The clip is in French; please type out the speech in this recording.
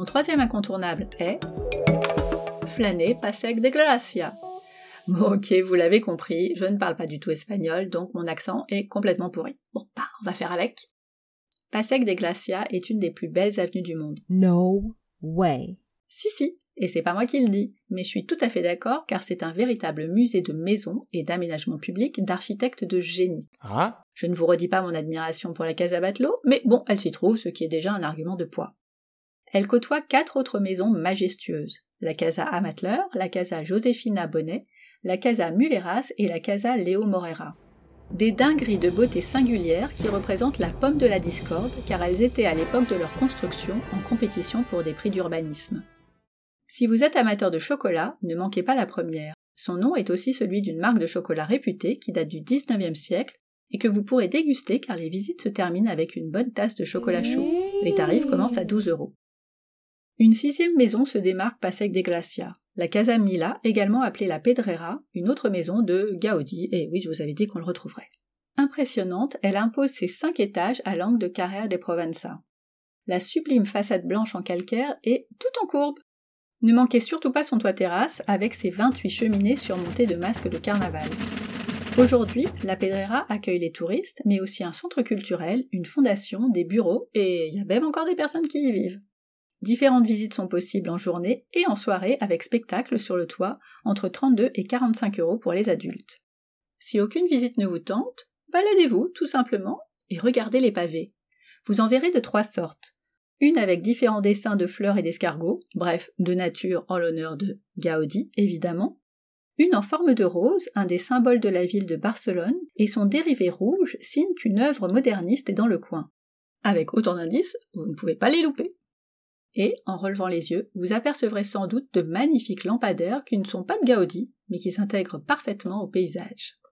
Mon troisième incontournable est flâner Passeig de Gracia. Bon, ok, vous l'avez compris, je ne parle pas du tout espagnol, donc mon accent est complètement pourri. Bon, bah, on va faire avec. Passeig de Gracia est une des plus belles avenues du monde. No way. Si, si, et c'est pas moi qui le dis, mais je suis tout à fait d'accord car c'est un véritable musée de maisons et d'aménagement public d'architectes de génie. Ah? Je ne vous redis pas mon admiration pour la Casa Batlló, mais bon, elle s'y trouve, ce qui est déjà un argument de poids. Elle côtoie quatre autres maisons majestueuses la Casa Amatler, la Casa Josefina Bonnet, la Casa Mulleras et la Casa Leo Morera. Des dingueries de beauté singulière qui représentent la pomme de la discorde car elles étaient à l'époque de leur construction en compétition pour des prix d'urbanisme. Si vous êtes amateur de chocolat, ne manquez pas la première. Son nom est aussi celui d'une marque de chocolat réputée qui date du 19e siècle et que vous pourrez déguster car les visites se terminent avec une bonne tasse de chocolat chaud. Les tarifs commencent à 12 euros. Une sixième maison se démarque Pasec de Gracia, la Casa Mila, également appelée la Pedrera, une autre maison de Gaudi, et oui, je vous avais dit qu'on le retrouverait. Impressionnante, elle impose ses cinq étages à l'angle de Carrera de Provenza. La sublime façade blanche en calcaire est tout en courbe. Ne manquez surtout pas son toit terrasse avec ses 28 cheminées surmontées de masques de carnaval. Aujourd'hui, la Pedrera accueille les touristes, mais aussi un centre culturel, une fondation, des bureaux, et il y a même encore des personnes qui y vivent. Différentes visites sont possibles en journée et en soirée avec spectacle sur le toit, entre 32 et 45 euros pour les adultes. Si aucune visite ne vous tente, baladez-vous tout simplement et regardez les pavés. Vous en verrez de trois sortes. Une avec différents dessins de fleurs et d'escargots, bref, de nature en l'honneur de Gaudi, évidemment. Une en forme de rose, un des symboles de la ville de Barcelone, et son dérivé rouge signe qu'une œuvre moderniste est dans le coin. Avec autant d'indices, vous ne pouvez pas les louper et, en relevant les yeux, vous apercevrez sans doute de magnifiques lampadaires qui ne sont pas de Gaudi, mais qui s'intègrent parfaitement au paysage.